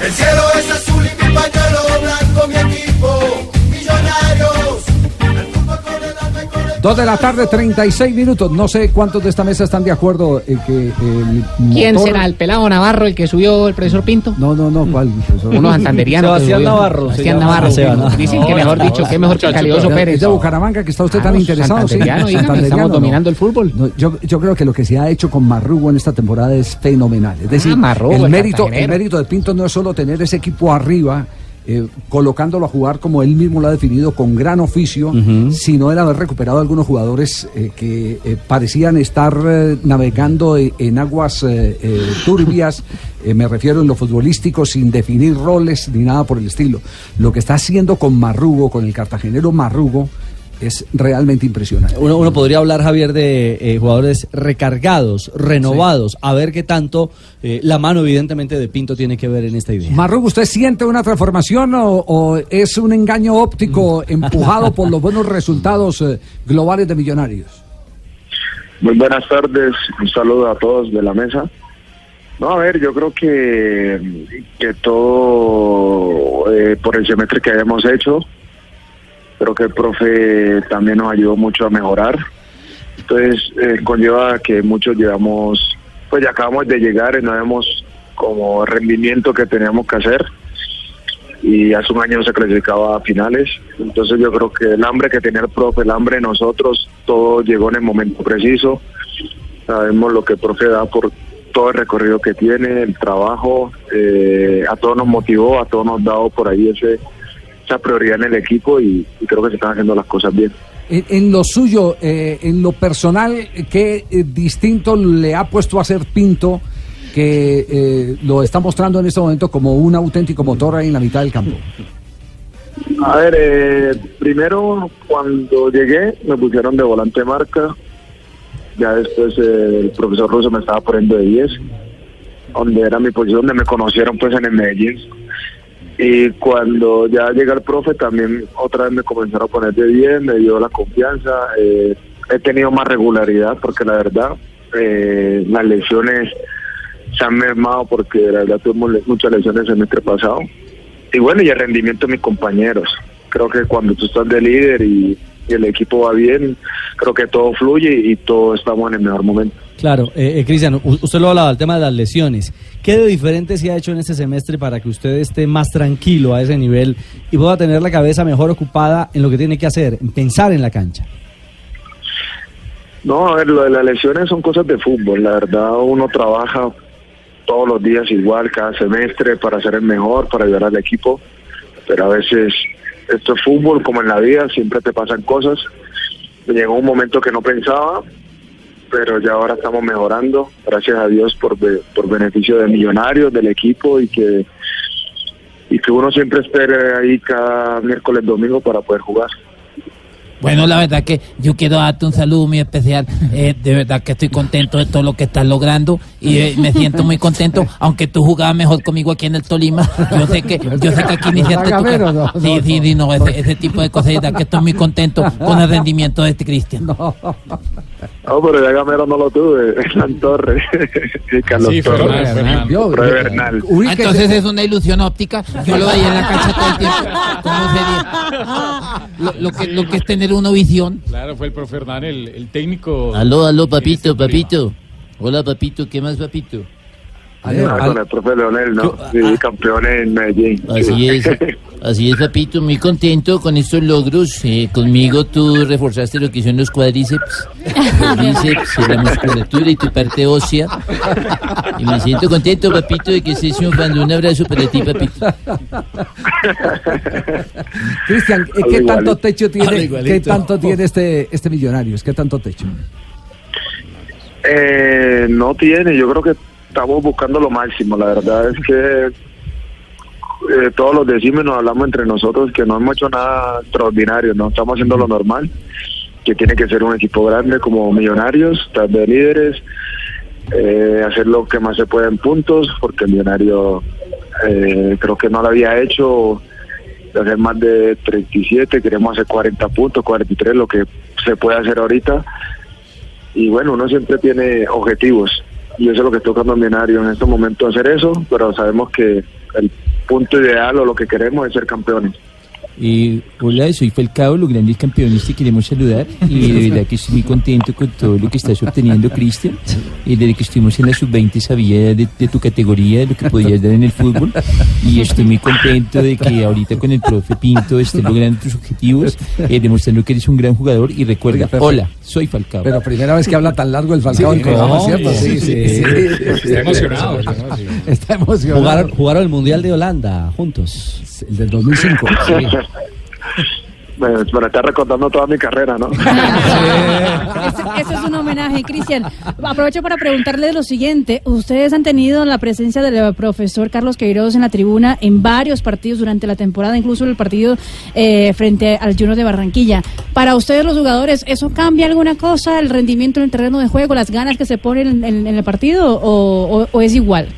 El cielo es azul y mi pañuelo blanco, mi equipo, millonarios. Dos de la tarde, 36 minutos. No sé cuántos de esta mesa están de acuerdo en que el ¿Quién motor- será? ¿El pelado Navarro, el que subió el profesor Pinto? No, no, no, ¿cuál? profesor? Uno santanderiano. que Sebastián subió. Navarro, se Sebastián llama. Navarro. Sebastián. Dicen que No, mejor no, dicho, que mejor que Calioso Es Pérez. de Bucaramanga que está usted tan Claro, interesado, sí. santanderiano, dígame, Santanderiano, estamos no. dominando el fútbol. No, yo, yo creo que lo que se ha hecho con Marrugo en esta temporada es fenomenal. Es decir, Ah, Marrugo, el, el mérito, el cartagenero. mérito de Pinto no es solo tener ese equipo arriba, eh, colocándolo a jugar como él mismo lo ha definido, con gran oficio, sino el haber recuperado algunos jugadores eh, que eh, parecían estar navegando en aguas turbias, me refiero en lo futbolístico, sin definir roles ni nada por el estilo. Lo que está haciendo con Marrugo, con el cartagenero Marrugo, es realmente impresionante. Uno, uno podría hablar, Javier, de eh, jugadores recargados, renovados, a ver qué tanto eh, la mano, evidentemente, de Pinto tiene que ver en esta idea. Marrugo, ¿usted siente una transformación o, o es un engaño óptico empujado por los buenos resultados eh, globales de Millonarios? Muy buenas tardes, un saludo a todos de la mesa. No, a ver, yo creo que, que todo eh, por el semestre que hayamos hecho, creo que el profe también nos ayudó mucho a mejorar. Entonces, eh, conlleva que muchos llevamos, pues ya acabamos de llegar y no vemos como rendimiento que teníamos que hacer. Y hace un año se clasificaba a finales. Entonces yo creo que el hambre que tenía el profe, el hambre de nosotros, todo llegó en el momento preciso. Sabemos lo que el profe da por todo el recorrido que tiene, el trabajo, eh, a todos nos motivó, a todos nos ha dado por ahí ese, esa prioridad en el equipo y, y creo que se están haciendo las cosas bien. En, en lo suyo, eh, en lo personal, ¿qué eh, distinto le ha puesto a hacer Pinto que eh, lo está mostrando en este momento como un auténtico motor ahí en la mitad del campo? A ver, eh, primero cuando llegué me pusieron de volante marca, ya después eh, el profesor Russo me estaba poniendo de 10, donde era mi posición, donde me conocieron pues en el Medellín. Y cuando ya llega el profe también otra vez me comenzaron a poner de 10, me dio la confianza, eh, he tenido más regularidad porque la verdad eh, las lesiones se han mermado porque la verdad tuvimos muchas lesiones el semestre pasado. Y bueno, y el rendimiento de mis compañeros. Creo que cuando tú estás de líder y, y el equipo va bien, creo que todo fluye y, todos estamos en el mejor momento. Claro, eh, eh, Cristian, usted lo hablaba, el tema de las lesiones. ¿Qué de diferente se ha hecho en este semestre para que usted esté más tranquilo a ese nivel y pueda tener la cabeza mejor ocupada en lo que tiene que hacer, en pensar en la cancha? No, a ver, lo de las lesiones son cosas de fútbol. La verdad, uno trabaja todos los días igual, cada semestre, para ser el mejor, para ayudar al equipo. Pero a veces, esto es fútbol, como en la vida, siempre te pasan cosas. Llegó un momento que no pensaba, pero ya ahora estamos mejorando. Gracias a Dios por, por beneficio de millonarios, del equipo y que y que uno siempre espere ahí cada miércoles, domingo para poder jugar. Bueno, la verdad que yo quiero darte un saludo muy especial. Eh, de verdad que estoy contento de todo lo que estás logrando y eh, me siento muy contento. Aunque tú jugabas mejor conmigo aquí en el Tolima, yo sé que yo sé que aquí iniciaste tu no, no, Sí, sí, sí, no, ese, ese tipo de cosas. y de verdad que estoy muy contento con el rendimiento de este Cristian. No, pero ya Gamero no lo tuve, Hernán Torres y Carlos Sí, Torres. Profe yo- Bernal. Ah, Entonces es una ilusión óptica. Yo lo veía en la cancha todo el tiempo. ¿Cómo sería? Lo, lo que, lo que es tener una visión. Claro, fue el profe Hernán, el, el técnico. Aló, aló, papito, papito. Hola, papito, ¿qué más, papito? Ah, con el profe Leonel, ¿no? Sí, campeón en Medellín. Así Sí. es, así es, papito, muy contento con estos logros. Eh, conmigo tú reforzaste lo que son los cuádriceps, los bíceps, la musculatura y tu parte ósea. Y me siento contento, papito, de que estés triunfando. Un abrazo para ti, papito. Cristian, ¿eh, ¿qué tanto techo tiene. ¿qué tanto tiene este, este Millonarios? ¿Qué tanto techo? Eh, no tiene, yo creo que estamos buscando lo máximo. La verdad es que eh, todos los decimos nos hablamos entre nosotros que no hemos hecho nada extraordinario, no estamos haciendo lo normal, que tiene que ser un equipo grande como Millonarios, estar de líderes, eh, hacer lo que más se puede en puntos, porque el Millonario eh, creo que no lo había hecho hacer más de 37, queremos hacer 40 puntos, 43, lo que se puede hacer ahorita. Y bueno, uno siempre tiene objetivos y eso es lo que tocando Millonario en estos momentos hacer eso, pero sabemos que el punto ideal o lo que queremos es ser campeones. Eh, hola, soy Falcao, los grandes campeones te queremos saludar y de verdad que estoy muy contento con todo lo que estás obteniendo, Cristian. Eh, desde que estuvimos en la sub-20 sabía de, de tu categoría, de lo que podías dar en el fútbol y estoy muy contento de que ahorita con el profe Pinto estés logrando tus objetivos, eh, demostrando que eres un gran jugador y recuerda, hola, soy Falcao. Pero primera vez que habla tan largo el Falcao Sí, en programa, no, ¿cierto? Sí, sí, sí. Está emocionado. Está emocionado. Jugaron, jugaron el Mundial de Holanda juntos. El del 2005. Bueno, para estar recordando toda mi carrera, ¿no? Eso, eso es un homenaje, Cristian. Aprovecho para preguntarle lo siguiente. Ustedes han tenido la presencia del profesor Carlos Queiroz en la tribuna en varios partidos durante la temporada, incluso el partido eh, frente al Junior de Barranquilla. Para ustedes los jugadores, ¿eso cambia alguna cosa? ¿El rendimiento en el terreno de juego, las ganas que se ponen en, en- en el partido o- o es igual?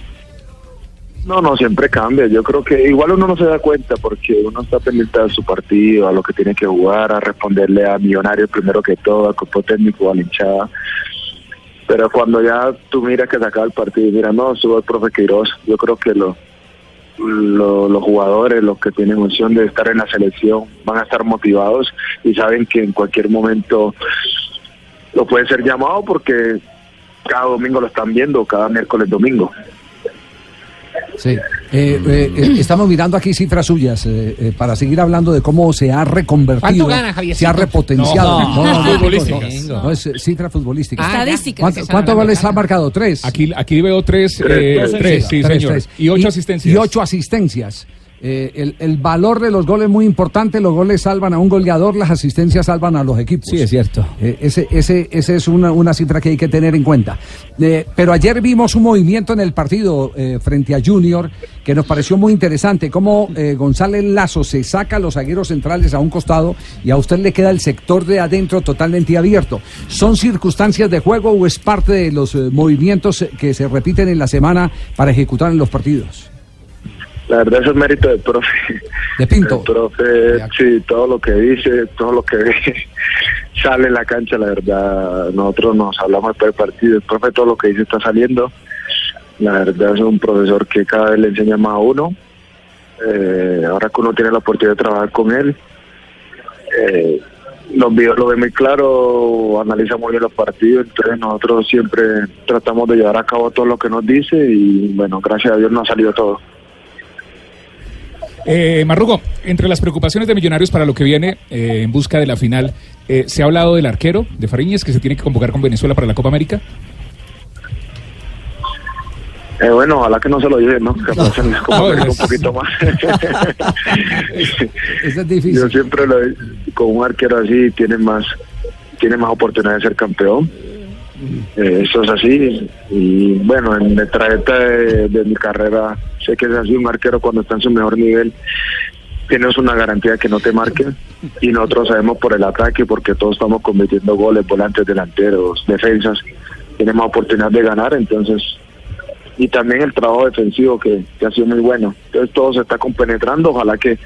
No, no, siempre cambia. Yo creo que igual uno no se da cuenta porque uno está pendiente de su partido, a lo que tiene que jugar, a responderle a Millonarios primero que todo, al cuerpo técnico, a la hinchada. Pero cuando ya tú miras que se acaba el partido y mira, no, sube el profe Queiroz, yo creo que lo- lo- los jugadores, los que tienen opción de estar en la selección, van a estar motivados y saben que en cualquier momento lo puede ser llamado porque cada domingo lo están viendo, cada miércoles domingo. Sí. Eh, eh, eh, estamos mirando aquí cifras suyas eh, eh, para seguir hablando de cómo se ha reconvertido, ¿Cuánto gana, se ha repotenciado. No, no, no, futbolísticas. no, no, es eh, cifra futbolística. Ah, Estadísticas. ¿Cuánto- ¿Cuántos goles ha marcado? ¿Tres? Aquí, aquí veo tres, eh, Tres, tres, sí, Tres, señor. tres. Y ocho asistencias. Y ocho asistencias. Eh, el, el valor de los goles es muy importante. Los goles salvan a un goleador, las asistencias salvan a los equipos. Sí, es cierto. Eh, ese, ese, ese es una, una cifra que hay que tener en cuenta. Eh, pero ayer vimos un movimiento en el partido frente a Junior que nos pareció muy interesante. Cómo González Lazo se saca los zagueros centrales a un costado y a usted le queda el sector de adentro totalmente abierto. ¿Son circunstancias de juego o es parte de los movimientos que se repiten en la semana para ejecutar en los partidos? La verdad eso es mérito del profe. De Pinto. El profe, sí, todo lo que dice, todo lo que ve, sale en la cancha, la verdad. Nosotros nos hablamos después del partido, el profe todo lo que dice está saliendo. La verdad es un profesor que cada vez le enseña más a uno. Eh, ahora que uno tiene la oportunidad de trabajar con él, eh, los videos lo ve muy claro, analiza muy bien los partidos, entonces nosotros siempre tratamos de llevar a cabo todo lo que nos dice y bueno, gracias a Dios nos ha salido todo. Eh, Marrugo, entre las preocupaciones de Millonarios para lo que viene eh, en busca de la final, eh, ¿se ha hablado del arquero de Fariñez que se tiene que convocar con Venezuela para la Copa América? Eh, bueno, ojalá que no se lo lleven, ¿no? Capaz se les complica No, un es- poquito más. Eso es difícil. Yo siempre lo he- con un arquero así tiene más tiene más oportunidad de ser campeón. Eh, eso es así. Y bueno, en la trayecta de, de mi carrera, que es así. Un arquero cuando está en su mejor nivel, tienes una garantía que no te marquen. Y nosotros sabemos por el ataque, porque todos estamos cometiendo goles, volantes, delanteros, defensas. Tenemos oportunidad de ganar, entonces y también el trabajo defensivo que, que ha sido muy bueno. Entonces todo se está compenetrando, ojalá que,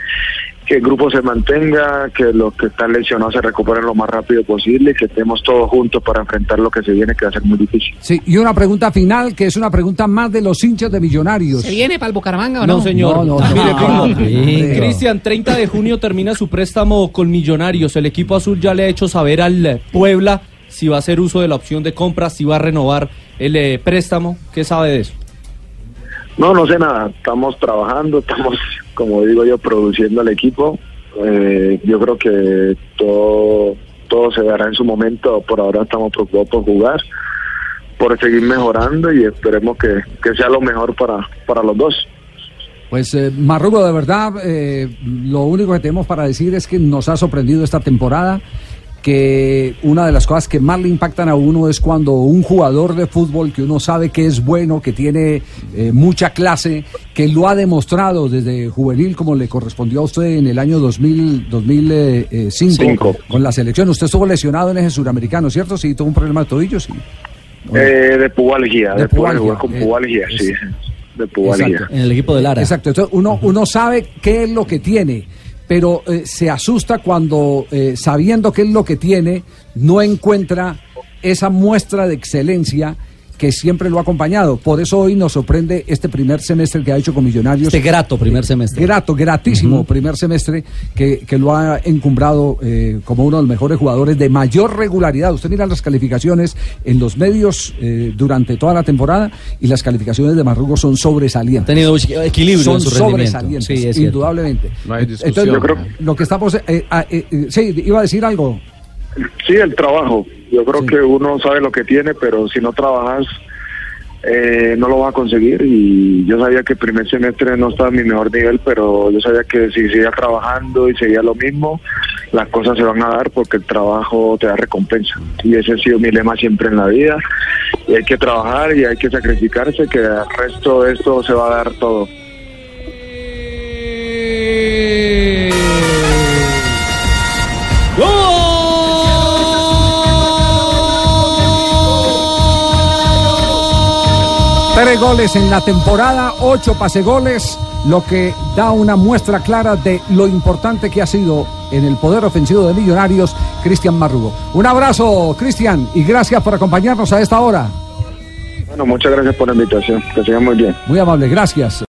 que el grupo se mantenga, que los que están lesionados se recuperen lo más rápido posible y que estemos todos juntos para enfrentar lo que se viene, que va a ser muy difícil. Sí, y una pregunta final, que es una pregunta más de los hinchas de Millonarios. ¿Se viene para el Bucaramanga o no? No, señor. No, no, no. Mire. Cristian, 30 de junio termina su préstamo con Millonarios. El equipo azul ya le ha hecho saber al Puebla si va a hacer uso de la opción de compra, si va a renovar el eh, préstamo. ¿Qué sabe de eso? No, no sé nada, estamos trabajando, estamos, como digo yo, produciendo al equipo. Eh, yo creo que todo, todo se dará en su momento, por ahora estamos preocupados por jugar, por seguir mejorando y esperemos que, que sea lo mejor para, para los dos. Pues eh, Marrugo, de verdad, eh, lo único que tenemos para decir es que nos ha sorprendido esta temporada. Que una de las cosas que más le impactan a uno es cuando un jugador de fútbol que uno sabe que es bueno, que tiene eh, mucha clase, que lo ha demostrado desde juvenil como le correspondió a usted en el año 2000, 2005 Cinco. con la selección. Usted estuvo lesionado en ese suramericano, ¿cierto? Sí, tuvo un problema de tobillo, sí. Eh, de pubalgia, De de pubalgia, pubalgia, con eh, pubalgia, sí, de pubalgia. Exacto. En el equipo de Lara. Exacto. Entonces uno, uno sabe qué es lo que tiene, pero eh, se asusta cuando, eh, sabiendo qué es lo que tiene, no encuentra esa muestra de excelencia que siempre lo ha acompañado. Por eso hoy nos sorprende este primer semestre que ha hecho con Millonarios. Este grato primer semestre. Grato, gratísimo primer semestre que, que lo ha encumbrado eh, como uno de los mejores jugadores de mayor regularidad. Usted mira las calificaciones en los medios eh, durante toda la temporada y las calificaciones de Marrugo son sobresalientes. Ha tenido equilibrio son en su rendimiento. sobresalientes, Sí, es cierto. indudablemente. No hay discusión. Entonces, Yo creo- lo que estamos... eh, ah, eh, eh, sí, iba a decir algo. Sí, el trabajo. Yo creo que uno sabe lo que tiene, pero si no trabajas, eh, no lo vas a conseguir. Y yo sabía que el primer semestre no estaba en mi mejor nivel, pero yo sabía que si seguía trabajando y seguía lo mismo, las cosas se van a dar porque el trabajo te da recompensa. Y ese ha sido mi lema siempre en la vida. Y hay que trabajar y hay que sacrificarse, que el resto de esto se va a dar todo. Tres goles en la temporada, ocho pase goles, lo que da una muestra clara de lo importante que ha sido en el poder ofensivo de Millonarios, Cristian Marrugo. Un abrazo, Cristian, y gracias por acompañarnos a esta hora. Bueno, muchas gracias por la invitación. Que sigan muy bien. Muy amable, gracias.